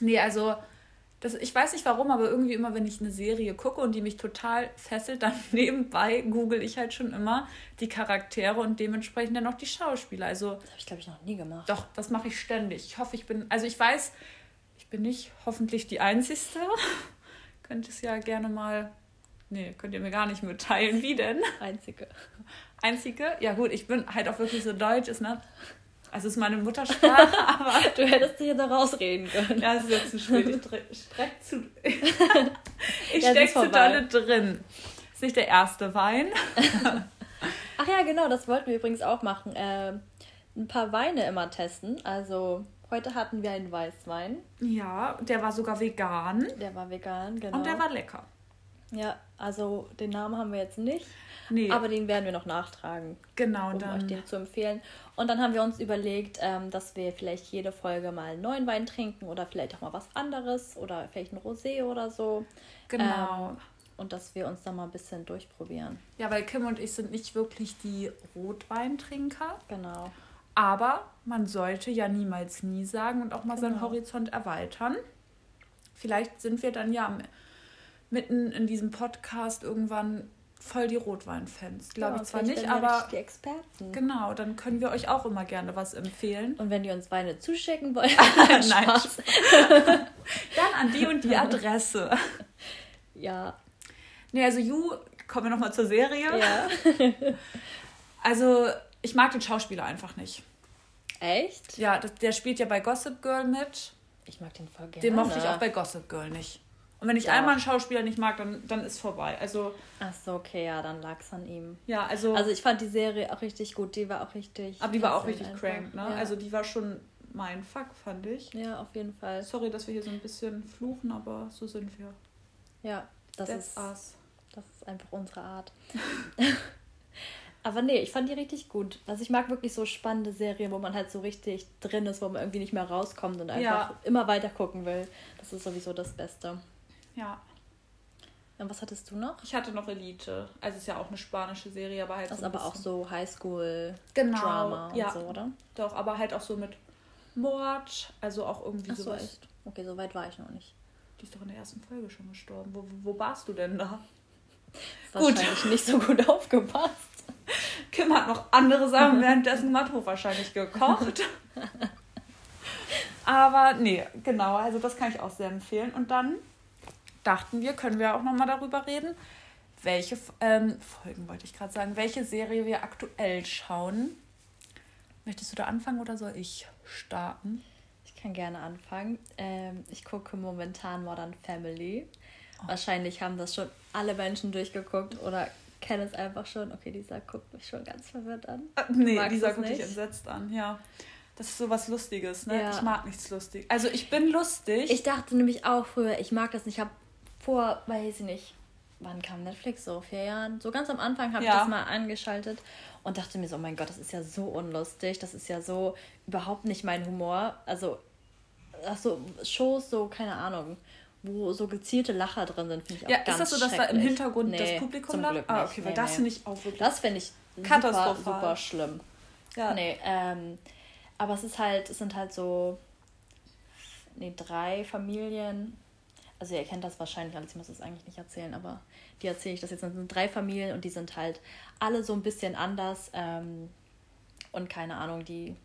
Nee, also das, ich weiß nicht warum, aber irgendwie immer, wenn ich eine Serie gucke und die mich total fesselt, dann nebenbei google ich halt schon immer die Charaktere und dementsprechend dann auch die Schauspieler. Also, das habe ich, glaube ich, noch nie gemacht. Doch, das mache ich ständig. Ich hoffe, ich bin, also ich weiß, ich bin nicht hoffentlich die Einzige. Könnt es ja gerne mal, nee, könnt ihr mir gar nicht mitteilen. Wie denn? Einzige. Einzige? Ja gut, ich bin halt auch wirklich so deutsch, ist ne? Also es ist meine Muttersprache, aber. du hättest dich jetzt noch rausreden können. Ja, es ist jetzt zu spät. Ich streck zu. ich ja, steck zu dolle drin. Ist nicht der erste Wein. Ach ja, genau, das wollten wir übrigens auch machen. Äh, ein paar Weine immer testen. Also heute hatten wir einen Weißwein. Ja, der war sogar vegan. Der war vegan, genau. Und der war lecker. Ja, also den Namen haben wir jetzt nicht. Nee. Aber den werden wir noch nachtragen. Genau, um dann. euch den zu empfehlen. Und dann haben wir uns überlegt, ähm, dass wir vielleicht jede Folge mal einen neuen Wein trinken oder vielleicht auch mal was anderes oder vielleicht ein Rosé oder so. Genau. Ähm, und dass wir uns da mal ein bisschen durchprobieren. Ja, weil Kim und ich sind nicht wirklich die Rotweintrinker. Genau. Aber man sollte ja niemals nie sagen und auch mal genau. seinen Horizont erweitern. Vielleicht sind wir dann ja mitten in diesem Podcast irgendwann voll die Rotwein-Fans. Glaube Ja, ich zwar nicht, aber die Experten. genau, dann können wir euch auch immer gerne was empfehlen. Und wenn ihr uns Weine zuschicken wollt, Nein, Spaß. Dann an die und die Adresse. Ja, Nee, also You, kommen wir nochmal zur Serie. ja. Also, ich mag den Schauspieler einfach nicht. Echt? Ja, das, der spielt ja bei Gossip Girl mit. Ich mag den voll gerne. Den mochte ich auch bei Gossip Girl nicht. Und wenn ich Doch. einmal einen Schauspieler nicht mag, dann, dann ist vorbei. Also, Ach so, okay, ja, dann lag es an ihm. ja, also. Also ich fand die Serie auch richtig gut. Die war auch richtig. aber die war auch richtig crank, ne? Ja. Also, die war schon mein Fuck, fand ich. ja, auf jeden Fall. Sorry, dass wir hier so ein bisschen fluchen, aber so sind wir. Ja, das That's ist, us. das ist einfach unsere Art. Aber nee, ich fand die richtig gut. Also ich mag wirklich so spannende Serien, wo man halt so richtig drin ist, wo man irgendwie nicht mehr rauskommt und einfach Ja. immer weiter gucken will. Das ist sowieso das Beste. Ja. Und was hattest du noch? Ich hatte noch Elite. Also, ist ja auch eine spanische Serie, aber halt Das ist so ein aber auch so Highschool Genau, und ja. so, oder? Doch, aber halt auch so mit Mord. Also auch irgendwie Ach so, sowas. echt? Okay, so weit war ich noch nicht. Die ist doch in der ersten Folge schon gestorben. Wo, wo warst du denn da? Gut. Gut. Wahrscheinlich nicht so gut aufgepasst. Kim hat noch andere Sachen währenddessen gemacht, wahrscheinlich gekocht. Aber nee, genau, also das kann ich auch sehr empfehlen. Und dann dachten wir, können wir auch nochmal darüber reden, welche ähm, Folgen wollte ich gerade sagen, welche Serie wir aktuell schauen. Möchtest du da anfangen oder soll ich starten? Ich kann gerne anfangen. Ähm, ich gucke momentan Modern Family. Oh. Wahrscheinlich haben das schon alle Menschen durchgeguckt oder kennen es einfach schon. Okay, Lisa guckt mich schon ganz verwirrt an. Äh, nee, Lisa guckt nicht? entsetzt an, ja. Das ist so was Lustiges, ne? Ja. Ich mag nichts lustig. Also ich bin lustig. Ich dachte nämlich auch früher, ich mag das nicht. Ich habe vor, weiß ich nicht, wann kam Netflix? So vier Jahren. So ganz am Anfang habe ich Ja. das mal angeschaltet und dachte mir so, oh mein Gott, das ist ja so unlustig. Das ist ja so überhaupt nicht mein Humor. Also, ach so, Shows, so, keine Ahnung, wo so gezielte Lacher drin sind, finde ich auch ja, ganz ist das so, dass da im. Hintergrund Nee, das Publikum lacht? Ah, okay, weil Nee, das nee. finde ich auch wirklich. Das finde ich super, super schlimm. ja. Nee, ähm, aber es ist halt, es sind halt so, nee, drei Familien. Also ihr kennt das wahrscheinlich alles, ich muss das eigentlich nicht erzählen, aber die erzähle ich das jetzt. Das sind drei Familien und die sind halt alle so ein bisschen anders ähm, und keine Ahnung, die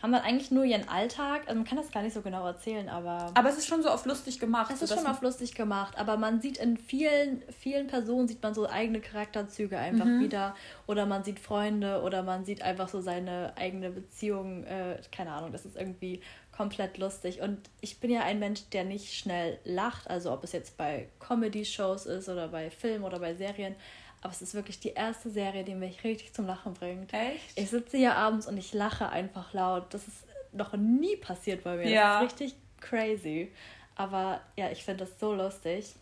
haben dann eigentlich nur ihren Alltag. Also man kann das gar nicht so genau erzählen, aber Aber es ist schon so auf lustig gemacht. es ist schon auf lustig gemacht, aber man sieht in vielen, vielen Personen sieht man so eigene Charakterzüge einfach Mhm. wieder. Oder man sieht Freunde oder man sieht einfach so seine eigene Beziehung. Äh, keine Ahnung, das ist irgendwie komplett lustig. Und ich bin ja ein Mensch, der nicht schnell lacht. Also ob es jetzt bei Comedy-Shows ist oder bei Filmen oder bei Serien. Aber es ist wirklich die erste Serie, die mich richtig zum Lachen bringt. Echt? Ich sitze hier abends und ich lache einfach laut. Das ist noch nie passiert bei mir. Ja. Das ist richtig crazy. Aber ja, ich finde das so lustig.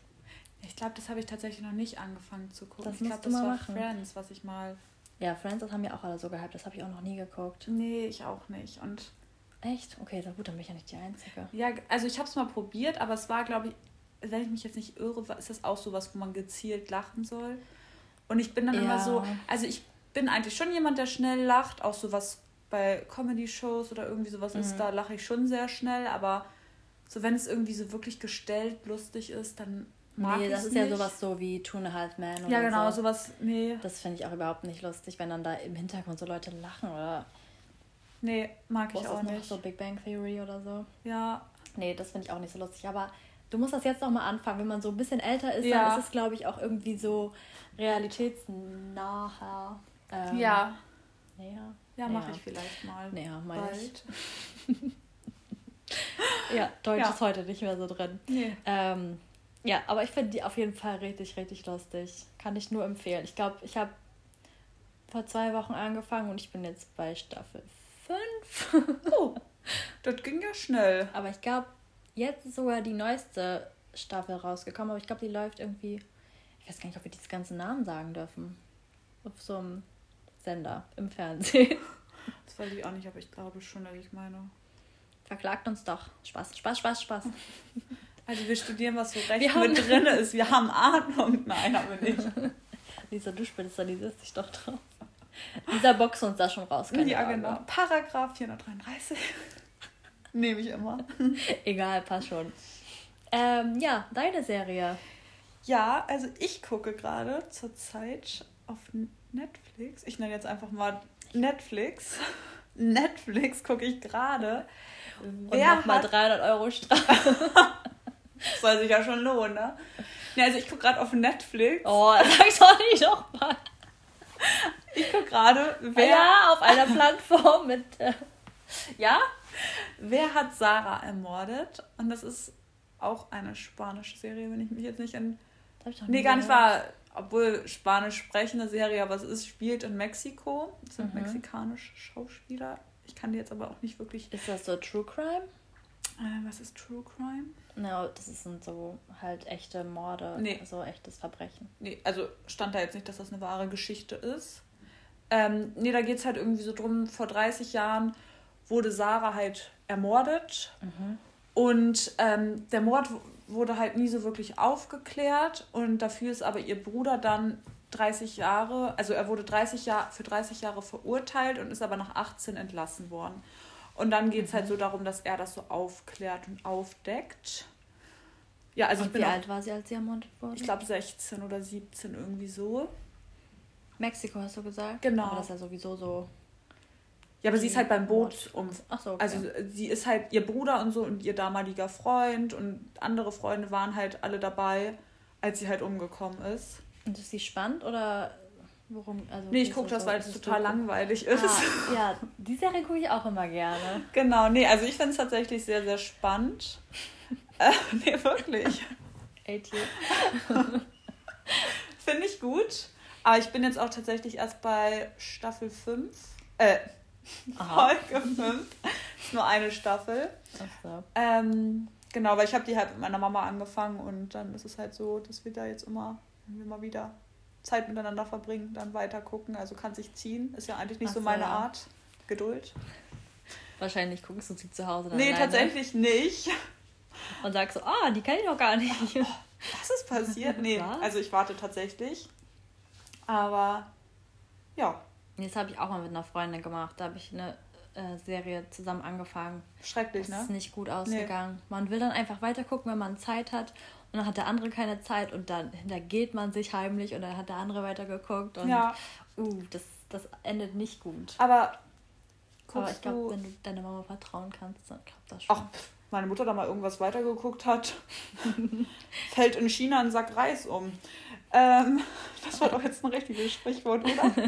Ich glaube, das habe ich tatsächlich noch nicht angefangen zu gucken. Das ich glaube, das mal war machen. Friends, was ich mal. Ja, Friends, das haben ja auch alle so gehypt. Das habe ich auch noch nie geguckt. Nee, ich auch nicht. Und Echt? Okay, sehr gut, dann bin ich ja nicht die Einzige. ja, also ich habe es mal probiert, aber es war, glaube ich, wenn ich mich jetzt nicht irre, ist das auch sowas, wo man gezielt lachen soll. Und ich bin dann immer Ja. so, also ich bin eigentlich schon jemand, der schnell lacht, auch sowas bei Comedy-Shows oder irgendwie sowas Mhm. ist, da lache ich schon sehr schnell, aber so wenn es irgendwie so wirklich gestellt lustig ist, dann mag nee, ich das ist nicht. ja sowas so wie Two and a Half Men oder Ja, genau, so. sowas, nee, Das finde ich auch überhaupt nicht lustig, wenn dann da im Hintergrund so Leute lachen oder nee, mag was ich auch nicht. so Big Bang Theory oder so. Ja, Nee, das finde ich auch nicht so lustig. Aber du musst das jetzt noch mal anfangen. Wenn man so ein bisschen älter ist, Ja. dann ist es, glaube ich, auch irgendwie so realitätsnaher. Ähm, ja, Näher. ja, mache ich vielleicht mal. Näher, meine ich. Ja, Deutsch Ja. ist heute nicht mehr so drin. Nee. Ähm, ja, aber ich finde die auf jeden Fall richtig, richtig lustig. Kann ich nur empfehlen. Ich glaube, ich habe vor zwei Wochen angefangen und ich bin jetzt bei Staffel 5. Oh, das ging ja schnell. aber ich glaube, jetzt ist sogar die neueste Staffel rausgekommen, aber ich glaube, die läuft irgendwie. Ich weiß gar nicht, ob wir diese ganzen Namen sagen dürfen. Auf so einem Sender im Fernsehen. Das weiß ich auch nicht, aber ich glaube schon, dass ich meine. Verklagt uns doch. Spaß, Spaß, Spaß, Spaß. Also wir studieren, was so recht Wir mit drin ist. Wir haben Ahnung. Nein, haben wir nicht. Lisa, du spezialisierst dich doch drauf. Dieser boxt uns da schon raus. ja, Sorge. genau. Paragraph 433. Nehme ich immer. Egal, passt schon. Ähm, ja, deine Serie. Ja, also ich gucke gerade zurzeit auf Netflix. Ich nenne jetzt einfach mal Netflix. Netflix gucke ich gerade. Und nochmal 300 Euro Strafe. Soll sich ja schon lohnen, ne? Ja, also ich gucke gerade auf Netflix. Oh, sag's doch nicht nochmal. Ich gucke gerade, wer. Ja, auf einer Plattform mit. Äh, ja? Wer hat Sarah ermordet? Und das ist auch eine spanische Serie, wenn ich mich jetzt nicht an. Nee, gar nicht wahr. Obwohl Spanisch sprechende Serie, aber es ist, spielt in Mexiko. Es sind mhm. mexikanische Schauspieler. Ich kann die jetzt aber auch nicht wirklich. Ist das so True Crime? Äh, was ist True Crime? No, das sind so halt echte Morde, nee. so echtes Verbrechen. Nee, also stand da jetzt nicht, dass das eine wahre Geschichte ist. Ähm, nee, da geht es halt irgendwie so drum, vor 30 Jahren wurde Sarah halt ermordet. Mhm. Und ähm, der Mord wurde halt nie so wirklich aufgeklärt. Und dafür ist aber ihr Bruder dann 30 Jahre, also er wurde 30 Jahr, für 30 Jahre verurteilt und ist aber nach 18 entlassen worden. Und dann geht es halt mhm. halt so darum, dass er das so aufklärt und aufdeckt. Ja, also und ich bin. Wie auch, alt war sie, als sie ermordet wurde? Ich glaube 16 oder 17, irgendwie so. Mexiko hast du gesagt? Genau. Aber das ist ja sowieso so. Ja, aber sie ist halt beim Boot um. Ach so, okay. Also sie ist halt ihr Bruder und so und ihr damaliger Freund und andere Freunde waren halt alle dabei, als sie halt umgekommen ist. Und ist sie spannend oder worum? Also nee, ich gucke das, so, weil es total langweilig ist. Ah, ja, die Serie gucke ich auch immer gerne. Genau, nee, also ich finde es tatsächlich sehr, sehr spannend. äh, nee, wirklich. finde ich gut. Aber ich bin jetzt auch tatsächlich erst bei Staffel 5. Äh, Folge 5. ist nur eine Staffel. Ach so. Ähm, genau, weil ich habe die halt mit meiner Mama angefangen und dann ist es halt so, dass wir da jetzt immer, wenn wir mal wieder Zeit miteinander verbringen, dann weiter gucken. Also kann sich ziehen. Ist ja eigentlich nicht Ach so meine ja. Art. Geduld. Wahrscheinlich guckst du sie zu Hause dann Nee, alleine. tatsächlich nicht. Und sagst so, ah, die kenne ich doch gar nicht. Oh, was ist passiert? Nee, was? also ich warte tatsächlich. Aber ja, das habe ich auch mal mit einer Freundin gemacht. Da habe ich eine äh, Serie zusammen angefangen. Schrecklich, das ne? ist nicht gut ausgegangen. Nee. Man will dann einfach weiter gucken, wenn man Zeit hat. Und dann hat der andere keine Zeit und dann hintergeht man sich heimlich und dann hat der andere weitergeguckt. Und ja. uh, das, das endet nicht gut. Aber, Aber ich glaube, wenn du deiner Mama vertrauen kannst, dann klappt das schon. Ach, meine Mutter da mal irgendwas weitergeguckt hat, fällt in China ein Sack Reis um. Ähm, das war doch jetzt ein richtiges Sprichwort, oder?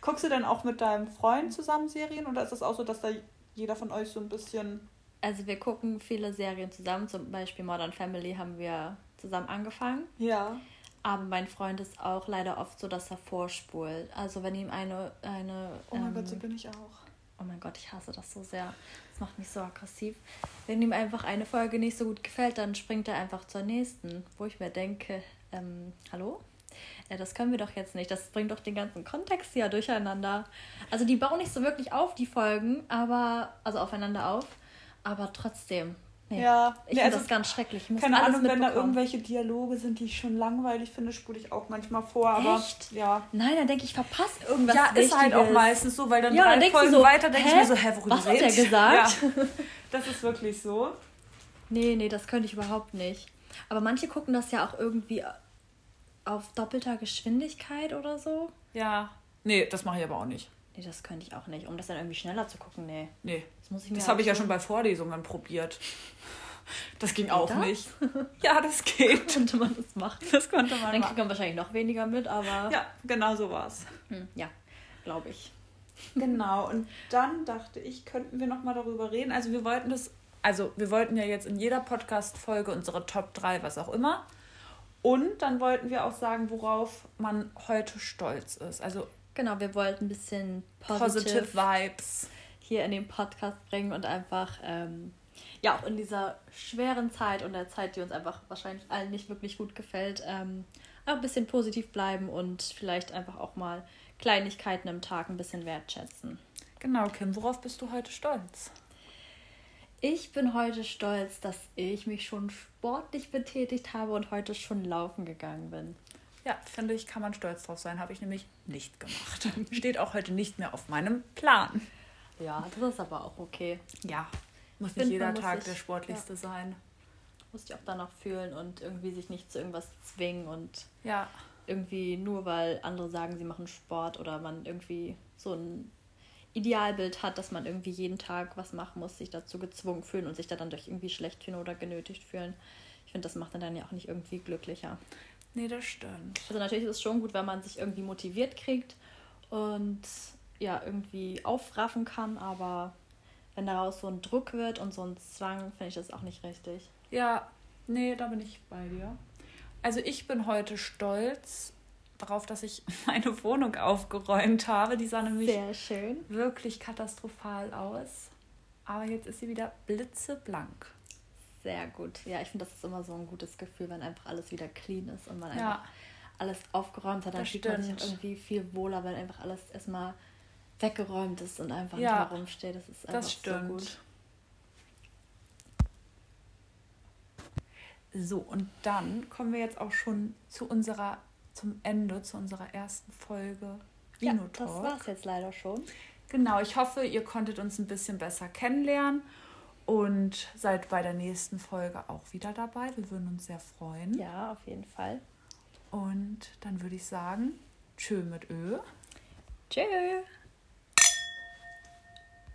Guckst du denn auch mit deinem Freund zusammen Serien oder ist es auch so, dass da jeder von euch so ein bisschen. Also wir gucken viele Serien zusammen, zum Beispiel Modern Family haben wir zusammen angefangen. Ja. Aber mein Freund ist auch leider oft so, dass er vorspult. Also wenn ihm eine. eine oh mein ähm, Gott, so bin ich auch. Oh mein Gott, ich hasse das so sehr. Das macht mich so aggressiv. Wenn ihm einfach eine Folge nicht so gut gefällt, dann springt er einfach zur nächsten. Wo ich mir denke, ähm, hallo? Ja, das können wir doch jetzt nicht. Das bringt doch den ganzen Kontext hier durcheinander. Also die bauen nicht so wirklich auf, die Folgen, aber, also aufeinander auf. Aber trotzdem, Nee. Ja, ich nee, finde also, das ganz schrecklich. Ich muss keine Ahnung, wenn da irgendwelche Dialoge sind, die ich schon langweilig finde, spule ich auch manchmal vor. Aber Echt? ja. Nein, dann denke ich, verpasse irgendwas. Ja, Wichtiges. ist halt auch meistens so, weil dann ja, drei dann Folgen so, weiter denke ich mir so, hä, worüber Was redet? hat der gesagt? Ja, das ist wirklich so. Nee, nee, das könnte ich überhaupt nicht. Aber manche gucken das ja auch irgendwie auf doppelter Geschwindigkeit oder so. Ja. Nee, das mache ich aber auch nicht. Nee, das könnte ich auch nicht. Um das dann irgendwie schneller zu gucken, nee. Nee. Das, das habe ich ja schon bei Vorlesungen probiert. Das ging geht auch das? nicht. Ja, das geht. Könnte man das machen? Das konnte man Dann kriegt man wahrscheinlich noch weniger mit, aber... Ja, genau so war es. Hm, ja, glaube ich. Genau, und dann dachte ich, könnten wir nochmal darüber reden. Also wir wollten das, also wir wollten ja jetzt in jeder Podcast-Folge unsere Top 3, was auch immer. Und dann wollten wir auch sagen, worauf man heute stolz ist. Also genau, wir wollten ein bisschen positive, positive Vibes hier in den Podcast bringen und einfach ähm, ja auch in dieser schweren Zeit und der Zeit, die uns einfach wahrscheinlich allen nicht wirklich gut gefällt, ähm, ein bisschen positiv bleiben und vielleicht einfach auch mal Kleinigkeiten im Tag ein bisschen wertschätzen. Genau, Kim, worauf bist du heute stolz? Ich bin heute stolz, dass ich mich schon sportlich betätigt habe und heute schon laufen gegangen bin. Ja, finde ich, kann man stolz drauf sein. Habe ich nämlich nicht gemacht. Steht auch heute nicht mehr auf meinem Plan. Ja, das ist aber auch okay. Ja, muss nicht jeder Tag sich, der sportlichste ja. sein. muss dich auch danach fühlen und irgendwie sich nicht zu irgendwas zwingen und Ja. irgendwie nur weil andere sagen, sie machen Sport oder man irgendwie so ein Idealbild hat, dass man irgendwie jeden Tag was machen muss, sich dazu gezwungen fühlen und sich da dann durch irgendwie schlecht fühlen oder genötigt fühlen. Ich finde, das macht dann ja auch nicht irgendwie glücklicher. Nee, das stimmt. Also natürlich ist es schon gut, wenn man sich irgendwie motiviert kriegt und ja, irgendwie aufraffen kann, aber wenn daraus so ein Druck wird und so ein Zwang, finde ich das auch nicht richtig. Ja, nee, da bin ich bei dir. Also ich bin heute stolz darauf, dass ich meine Wohnung aufgeräumt habe. Die sah nämlich Sehr schön. wirklich katastrophal aus. Aber jetzt ist sie wieder blitzeblank. Sehr gut. Ja, ich finde, das ist immer so ein gutes Gefühl, wenn einfach alles wieder clean ist und man Ja. einfach alles aufgeräumt hat. Dann Das fühlt man sich stimmt. irgendwie viel wohler, wenn einfach alles erstmal weggeräumt ist und einfach Ja, nicht mehr rumsteht. Das ist einfach Das stimmt. so gut. So, und dann kommen wir jetzt auch schon zu unserer, zum Ende, zu unserer ersten Folge Ja, Vino das Talk. war's jetzt leider schon. Genau, ich hoffe, ihr konntet uns ein bisschen besser kennenlernen und seid bei der nächsten Folge auch wieder dabei. Wir würden uns sehr freuen. Ja, auf jeden Fall. Und dann würde ich sagen, tschö mit Ö. Tschüss.